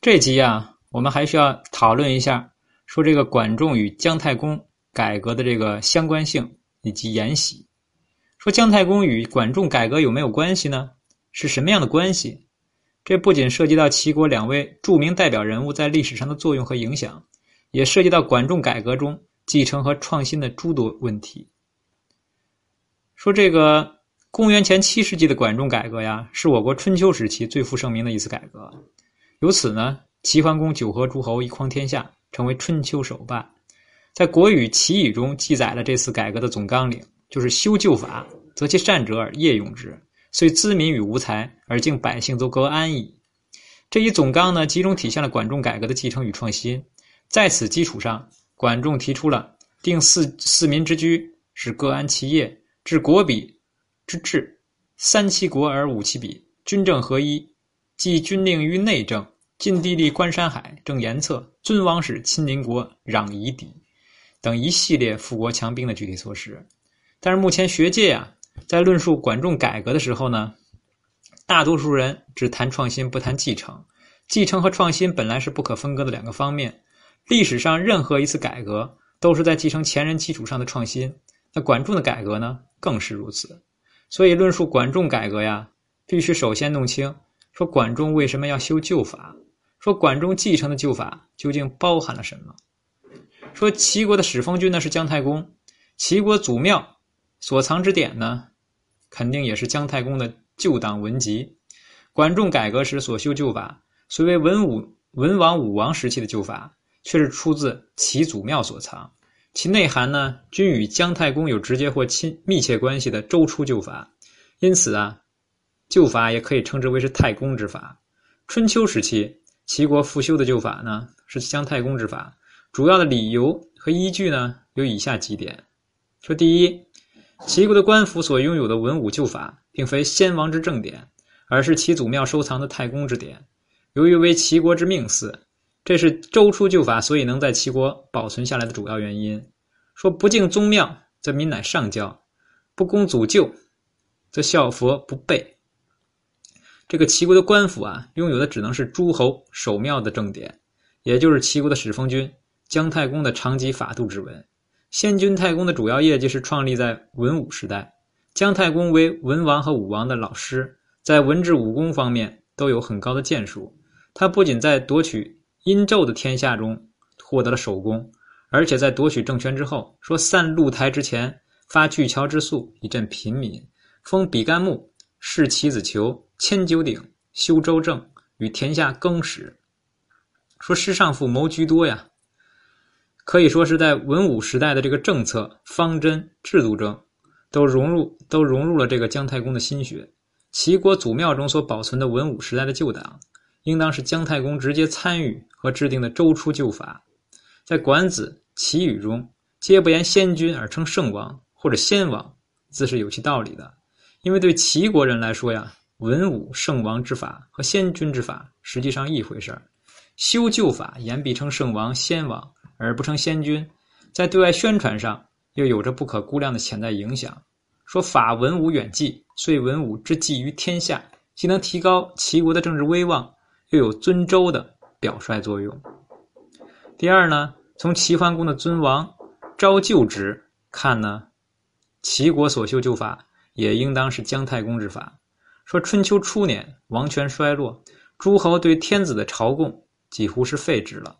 这集啊，我们还需要讨论一下，说这个管仲与姜太公改革的这个相关性以及沿袭。说姜太公与管仲改革有没有关系呢？是什么样的关系？这不仅涉及到齐国两位著名代表人物在历史上的作用和影响，也涉及到管仲改革中继承和创新的诸多问题。说这个公元前七世纪的管仲改革呀，是我国春秋时期最负盛名的一次改革。由此呢，齐桓公九合诸侯，一匡天下，成为春秋首霸。在《国语·齐语》中记载了这次改革的总纲领，就是修旧法，择其善者而业用之，遂资民与无才，而敬百姓则各安矣。这一总纲呢，集中体现了管仲改革的继承与创新。在此基础上，管仲提出了定四四民之居，使各安其业，治国比之治，三其国而五其比，军政合一。即军令于内政，晋地利观山海，正言策，尊王室，亲邻国，攘夷狄，等一系列富国强兵的具体措施。但是目前学界啊，在论述管仲改革的时候呢，大多数人只谈创新，不谈继承。继承和创新本来是不可分割的两个方面。历史上任何一次改革都是在继承前人基础上的创新。那管仲的改革呢，更是如此。所以论述管仲改革呀，必须首先弄清。说管仲为什么要修旧法？说管仲继承的旧法究竟包含了什么？说齐国的始封君呢是姜太公，齐国祖庙所藏之典呢，肯定也是姜太公的旧党文集。管仲改革时所修旧法，虽为文武文王、武王时期的旧法，却是出自齐祖庙所藏，其内涵呢，均与姜太公有直接或亲密切关系的周初旧法。因此啊。旧法也可以称之为是太公之法。春秋时期，齐国复修的旧法呢，是姜太公之法。主要的理由和依据呢，有以下几点：说第一，齐国的官府所拥有的文武旧法，并非先王之正典，而是其祖庙收藏的太公之典。由于为齐国之命祀，这是周初旧法所以能在齐国保存下来的主要原因。说不敬宗庙，则民乃上教；不恭祖旧，则孝佛不备。这个齐国的官府啊，拥有的只能是诸侯守庙的正典，也就是齐国的始封君姜太公的长戟法度之文。先君太公的主要业绩是创立在文武时代，姜太公为文王和武王的老师，在文治武功方面都有很高的建树。他不仅在夺取殷纣的天下中获得了首功，而且在夺取政权之后，说散露台之前发巨桥之粟以赈贫民，封比干木。弑其子裘，迁九鼎，修周正，与天下更始。说师上父谋居多呀，可以说是在文武时代的这个政策、方针、制度中，都融入都融入了这个姜太公的心血。齐国祖庙中所保存的文武时代的旧党，应当是姜太公直接参与和制定的周初旧法。在《管子·齐语》中，皆不言先君而称圣王或者先王，自是有其道理的。因为对齐国人来说呀，文武圣王之法和先君之法实际上一回事儿。修旧法言必称圣王、先王，而不称先君，在对外宣传上又有着不可估量的潜在影响。说法文武远继，遂文武之继于天下，既能提高齐国的政治威望，又有尊周的表率作用。第二呢，从齐桓公的尊王招旧职看呢，齐国所修旧法。也应当是姜太公之法。说春秋初年，王权衰落，诸侯对天子的朝贡几乎是废止了。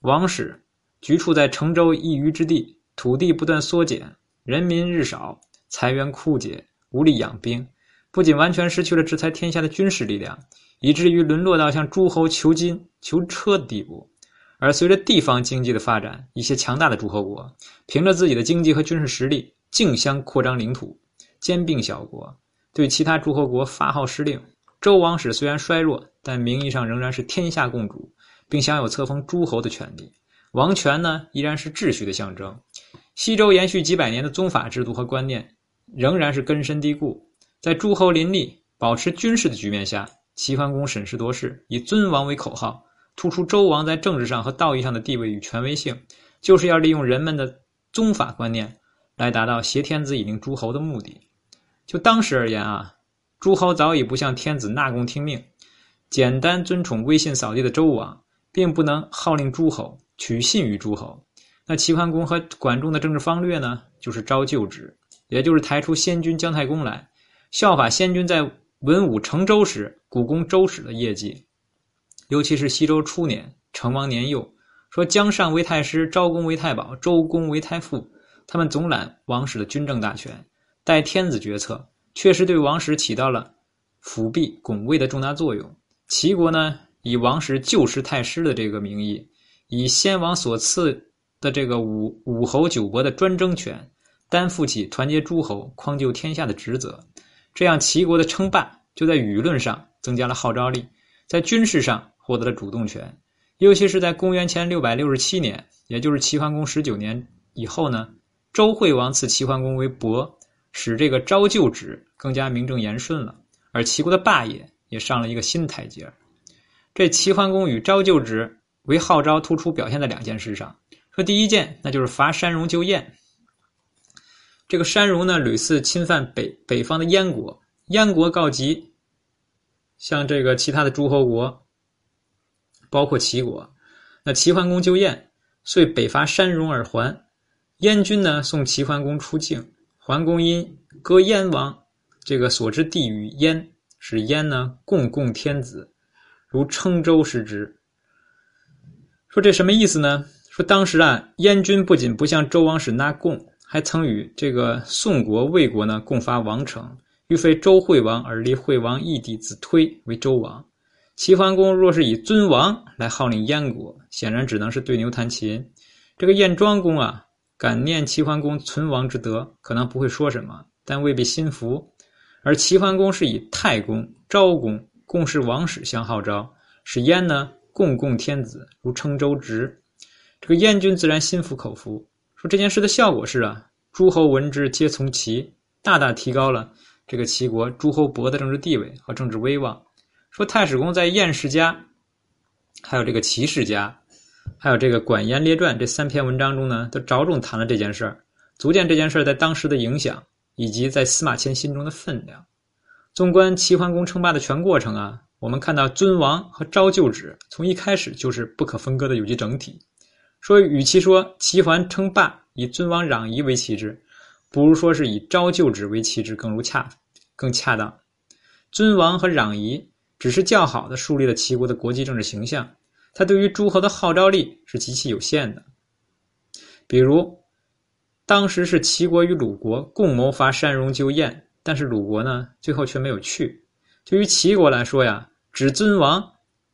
王室局处在成周一隅之地，土地不断缩减，人民日少，财源枯竭，无力养兵，不仅完全失去了制裁天下的军事力量，以至于沦落到向诸侯求金求车的地步。而随着地方经济的发展，一些强大的诸侯国凭着自己的经济和军事实力，竞相扩张领土。兼并小国，对其他诸侯国发号施令。周王室虽然衰弱，但名义上仍然是天下共主，并享有册封诸侯的权利。王权呢，依然是秩序的象征。西周延续几百年的宗法制度和观念，仍然是根深蒂固。在诸侯林立、保持军事的局面下，齐桓公审时度势，以尊王为口号，突出周王在政治上和道义上的地位与权威性，就是要利用人们的宗法观念，来达到挟天子以令诸侯的目的。就当时而言啊，诸侯早已不向天子纳贡听命，简单尊崇威信扫地的周王，并不能号令诸侯，取信于诸侯。那齐桓公和管仲的政治方略呢，就是招旧职，也就是抬出先君姜太公来，效法先君在文武成周时古公周史的业绩。尤其是西周初年，成王年幼，说姜尚为太师，昭公为太保，周公为太傅，他们总揽王室的军政大权，代天子决策。确实对王室起到了辅弼拱卫的重大作用。齐国呢，以王室旧时太师的这个名义，以先王所赐的这个武武侯九伯的专政权，担负起团结诸侯、匡救天下的职责。这样，齐国的称霸就在舆论上增加了号召力，在军事上获得了主动权。尤其是在公元前六百六十七年，也就是齐桓公十九年以后呢，周惠王赐齐桓公为伯。使这个招旧职更加名正言顺了，而齐国的霸业也上了一个新台阶。这齐桓公与招旧职为号召，突出表现在两件事上。说第一件，那就是伐山戎救燕。这个山戎呢，屡次侵犯北北方的燕国，燕国告急，像这个其他的诸侯国，包括齐国，那齐桓公救燕，遂北伐山戎而还。燕军呢，送齐桓公出境。桓公因割燕王这个所之地与燕，使燕呢共共天子，如称周时之。说这什么意思呢？说当时啊，燕军不仅不向周王室纳贡，还曾与这个宋国、魏国呢共伐王城，欲废周惠王而立惠王义弟子推为周王。齐桓公若是以尊王来号令燕国，显然只能是对牛弹琴。这个燕庄公啊。感念齐桓公存亡之德，可能不会说什么，但未必心服。而齐桓公是以太公、昭公共事王室相号召，使燕呢共共天子，如称周直。这个燕军自然心服口服。说这件事的效果是啊，诸侯闻之皆从齐，大大提高了这个齐国诸侯伯的政治地位和政治威望。说太史公在燕世家，还有这个齐世家。还有这个《管颜列传》这三篇文章中呢，都着重谈了这件事儿，足见这件事儿在当时的影响，以及在司马迁心中的分量。纵观齐桓公称霸的全过程啊，我们看到尊王和招旧址从一开始就是不可分割的有机整体。说与其说齐桓称霸以尊王攘夷为旗帜，不如说是以招旧址为旗帜更如恰更恰当。尊王和攘夷只是较好的树立了齐国的国际政治形象。他对于诸侯的号召力是极其有限的。比如，当时是齐国与鲁国共谋伐山戎救燕，但是鲁国呢，最后却没有去。对于齐国来说呀，只尊王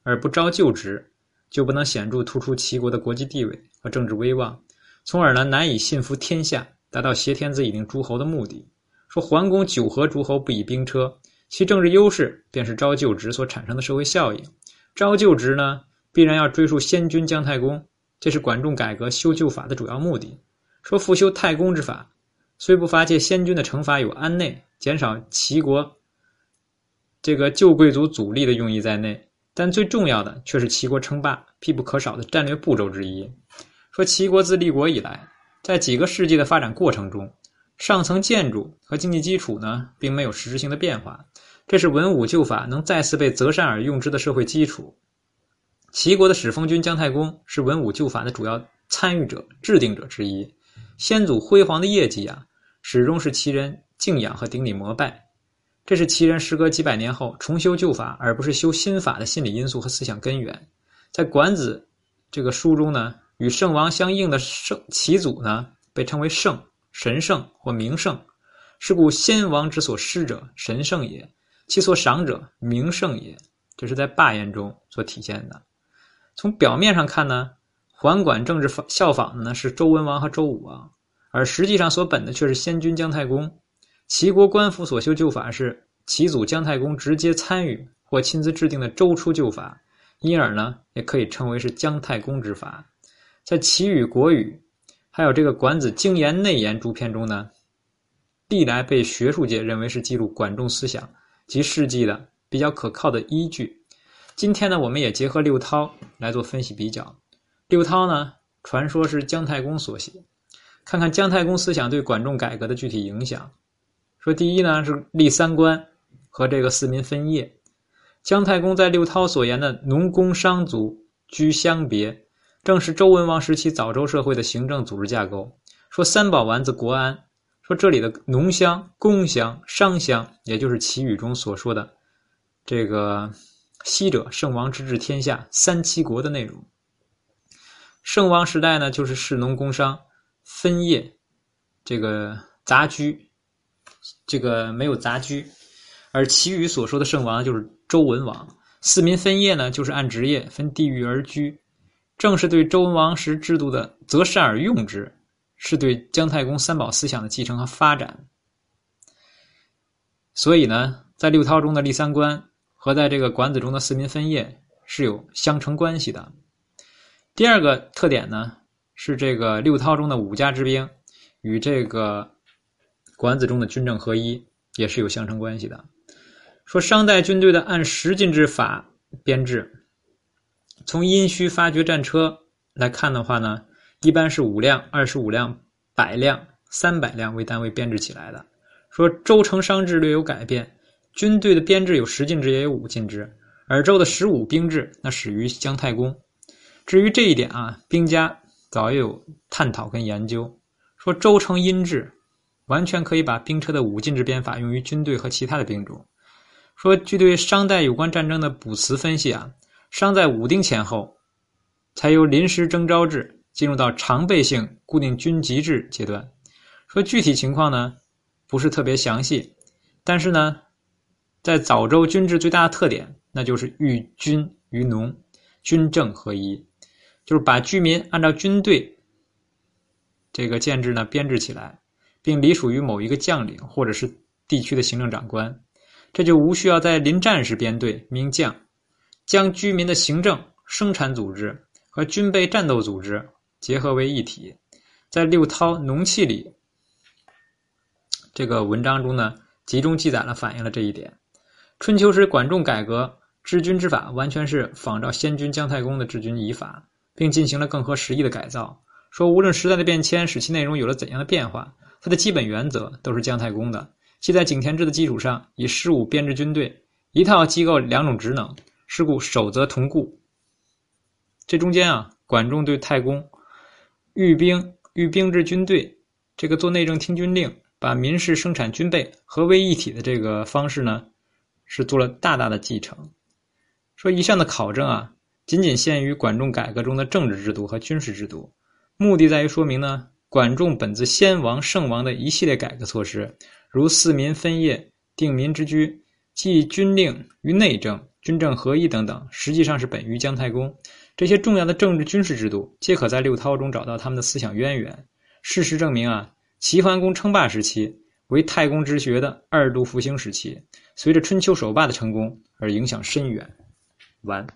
而不招旧职，就不能显著突出齐国的国际地位和政治威望，从而呢难以信服天下，达到挟天子以令诸侯的目的。说桓公九合诸侯不以兵车，其政治优势便是招旧职所产生的社会效应。招旧职呢？必然要追溯先君姜太公，这是管仲改革修旧法的主要目的。说复修太公之法，虽不乏借先君的惩罚有安内、减少齐国这个旧贵族阻力的用意在内，但最重要的却是齐国称霸必不可少的战略步骤之一。说齐国自立国以来，在几个世纪的发展过程中，上层建筑和经济基础呢，并没有实质性的变化，这是文武旧法能再次被择善而用之的社会基础。齐国的始封君姜太公是文武旧法的主要参与者、制定者之一。先祖辉煌的业绩啊，始终是齐人敬仰和顶礼膜拜。这是齐人时隔几百年后重修旧法，而不是修新法的心理因素和思想根源。在《管子》这个书中呢，与圣王相应的圣齐祖呢，被称为圣、神圣或名圣。是故先王之所施者，神圣也；其所赏者，名圣也。这是在霸言中所体现的。从表面上看呢，桓管政治效仿的呢是周文王和周武王，而实际上所本的却是先君姜太公。齐国官府所修旧法是齐祖姜太公直接参与或亲自制定的周初旧法，因而呢也可以称为是姜太公之法。在《齐语》《国语》还有这个《管子·经言内言》诸篇中呢，历来被学术界认为是记录管仲思想及事迹的比较可靠的依据。今天呢，我们也结合六韬来做分析比较。六韬呢，传说是姜太公所写，看看姜太公思想对管仲改革的具体影响。说第一呢是立三官和这个四民分业，姜太公在六韬所言的农工商族居乡别，正是周文王时期早周社会的行政组织架构。说三宝丸子国安，说这里的农乡、工乡、商乡，也就是齐语中所说的这个“昔者圣王之治天下三七国”的内容。圣王时代呢，就是士农工商分业，这个杂居，这个没有杂居。而其余所说的圣王就是周文王，四民分业呢，就是按职业分地域而居，正是对周文王时制度的择善而用之，是对姜太公三宝思想的继承和发展。所以呢，在六韬中的立三观和在这个管子中的四民分业是有相成关系的。第二个特点呢，是这个六韬中的五家之兵与这个管子中的军政合一也是有相成关系的。说商代军队的按十进制法编制，从殷墟发掘战车来看的话呢，一般是五辆、二十五辆、百辆、三百辆为单位编制起来的。说周成商制略有改变，军队的编制有十进制也有五进制，而周的十五兵制那始于姜太公。至于这一点啊，兵家早有探讨跟研究。说周成殷制，完全可以把兵车的五进制编法用于军队和其他的兵种。说，据对商代有关战争的卜辞分析啊，商在武丁前后，才由临时征召制进入到常备性固定军籍制阶段。说具体情况呢，不是特别详细，但是呢，在早周军制最大的特点，那就是寓军于农，军政合一，就是把居民按照军队这个建制呢编制起来，并隶属于某一个将领或者是地区的行政长官。这就无需要在临战时编队名将，将居民的行政、生产组织和军备战斗组织结合为一体。在六韬农器里，这个文章中呢，集中记载了反映了这一点。春秋时管仲改革治军之法，完全是仿照先君姜太公的治军仪法，并进行了更合时宜的改造。说无论时代的变迁使其内容有了怎样的变化，它的基本原则都是姜太公的。即在井田制的基础上，以事务编制军队，一套机构两种职能，是故守则同固。这中间啊，管仲对太公御兵御兵制军队，这个做内政听军令，把民事生产军备合为一体的这个方式呢，是做了大大的继承。说以上的考证啊，仅仅限于管仲改革中的政治制度和军事制度，目的在于说明呢，管仲本自先王圣王的一系列改革措施。如四民分业、定民之居、即军令于内政、军政合一等等，实际上是本于姜太公。这些重要的政治军事制度，皆可在六韬中找到他们的思想渊源。事实证明啊，齐桓公称霸时期为太公之学的二度复兴时期，随着春秋手霸的成功而影响深远。完。